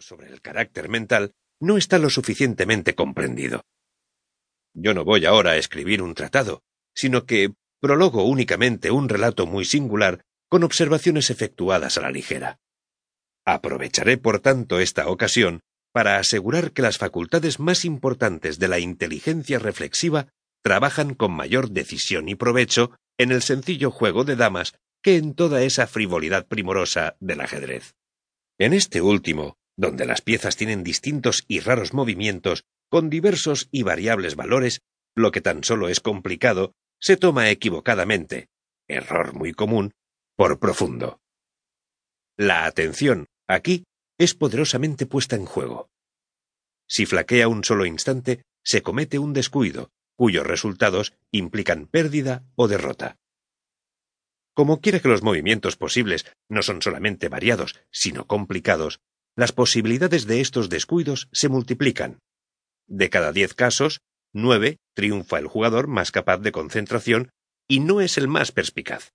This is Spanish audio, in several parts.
sobre el carácter mental no está lo suficientemente comprendido. Yo no voy ahora a escribir un tratado, sino que prologo únicamente un relato muy singular con observaciones efectuadas a la ligera. Aprovecharé, por tanto, esta ocasión para asegurar que las facultades más importantes de la inteligencia reflexiva trabajan con mayor decisión y provecho en el sencillo juego de damas que en toda esa frivolidad primorosa del ajedrez. En este último, donde las piezas tienen distintos y raros movimientos con diversos y variables valores, lo que tan solo es complicado se toma equivocadamente, error muy común, por profundo. La atención, aquí, es poderosamente puesta en juego. Si flaquea un solo instante, se comete un descuido, cuyos resultados implican pérdida o derrota. Como quiera que los movimientos posibles no son solamente variados, sino complicados, las posibilidades de estos descuidos se multiplican. De cada diez casos, nueve triunfa el jugador más capaz de concentración y no es el más perspicaz.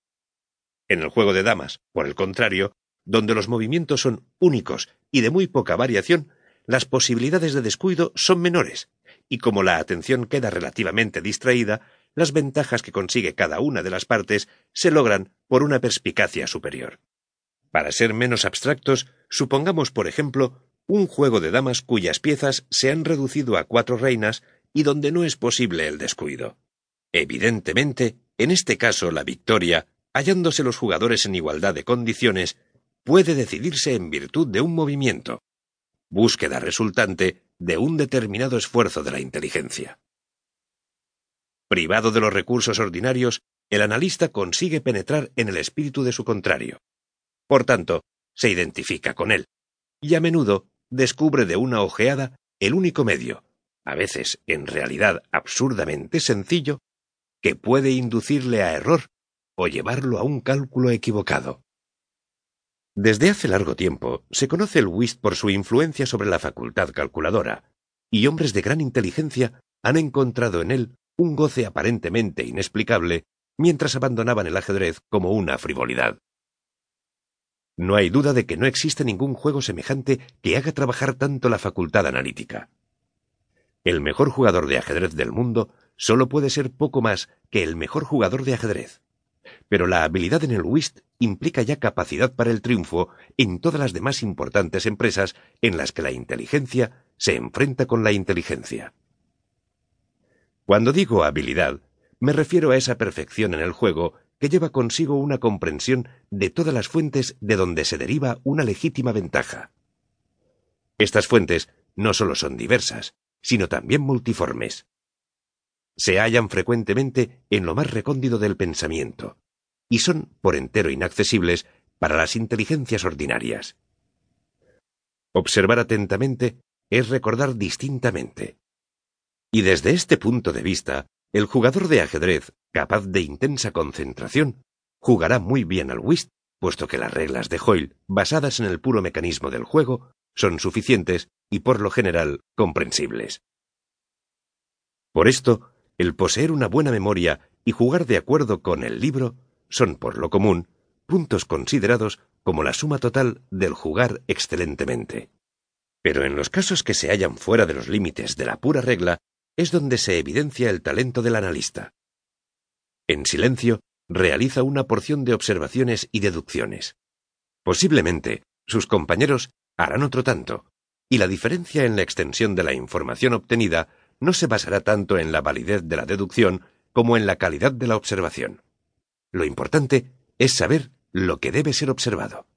En el juego de damas, por el contrario, donde los movimientos son únicos y de muy poca variación, las posibilidades de descuido son menores, y como la atención queda relativamente distraída, las ventajas que consigue cada una de las partes se logran por una perspicacia superior. Para ser menos abstractos, supongamos, por ejemplo, un juego de damas cuyas piezas se han reducido a cuatro reinas y donde no es posible el descuido. Evidentemente, en este caso la victoria, hallándose los jugadores en igualdad de condiciones, puede decidirse en virtud de un movimiento, búsqueda resultante de un determinado esfuerzo de la inteligencia. Privado de los recursos ordinarios, el analista consigue penetrar en el espíritu de su contrario. Por tanto, se identifica con él, y a menudo descubre de una ojeada el único medio, a veces en realidad absurdamente sencillo, que puede inducirle a error o llevarlo a un cálculo equivocado. Desde hace largo tiempo se conoce el whist por su influencia sobre la facultad calculadora, y hombres de gran inteligencia han encontrado en él un goce aparentemente inexplicable mientras abandonaban el ajedrez como una frivolidad. No hay duda de que no existe ningún juego semejante que haga trabajar tanto la facultad analítica. El mejor jugador de ajedrez del mundo solo puede ser poco más que el mejor jugador de ajedrez. Pero la habilidad en el whist implica ya capacidad para el triunfo en todas las demás importantes empresas en las que la inteligencia se enfrenta con la inteligencia. Cuando digo habilidad, me refiero a esa perfección en el juego que lleva consigo una comprensión de todas las fuentes de donde se deriva una legítima ventaja. Estas fuentes no solo son diversas, sino también multiformes. Se hallan frecuentemente en lo más recóndido del pensamiento, y son por entero inaccesibles para las inteligencias ordinarias. Observar atentamente es recordar distintamente. Y desde este punto de vista, el jugador de ajedrez, capaz de intensa concentración, jugará muy bien al whist, puesto que las reglas de Hoyle, basadas en el puro mecanismo del juego, son suficientes y por lo general comprensibles. Por esto, el poseer una buena memoria y jugar de acuerdo con el libro son, por lo común, puntos considerados como la suma total del jugar excelentemente. Pero en los casos que se hallan fuera de los límites de la pura regla, es donde se evidencia el talento del analista. En silencio, realiza una porción de observaciones y deducciones. Posiblemente, sus compañeros harán otro tanto, y la diferencia en la extensión de la información obtenida no se basará tanto en la validez de la deducción como en la calidad de la observación. Lo importante es saber lo que debe ser observado.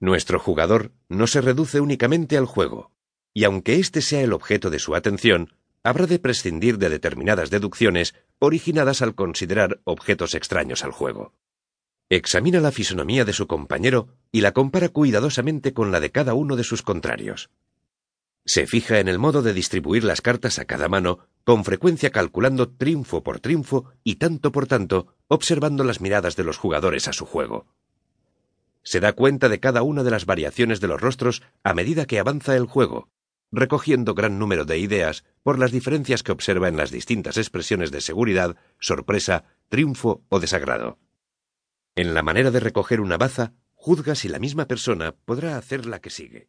Nuestro jugador no se reduce únicamente al juego, y aunque éste sea el objeto de su atención, habrá de prescindir de determinadas deducciones originadas al considerar objetos extraños al juego. Examina la fisonomía de su compañero y la compara cuidadosamente con la de cada uno de sus contrarios. Se fija en el modo de distribuir las cartas a cada mano, con frecuencia calculando triunfo por triunfo y tanto por tanto, observando las miradas de los jugadores a su juego. Se da cuenta de cada una de las variaciones de los rostros a medida que avanza el juego, recogiendo gran número de ideas por las diferencias que observa en las distintas expresiones de seguridad, sorpresa, triunfo o desagrado. En la manera de recoger una baza, juzga si la misma persona podrá hacer la que sigue.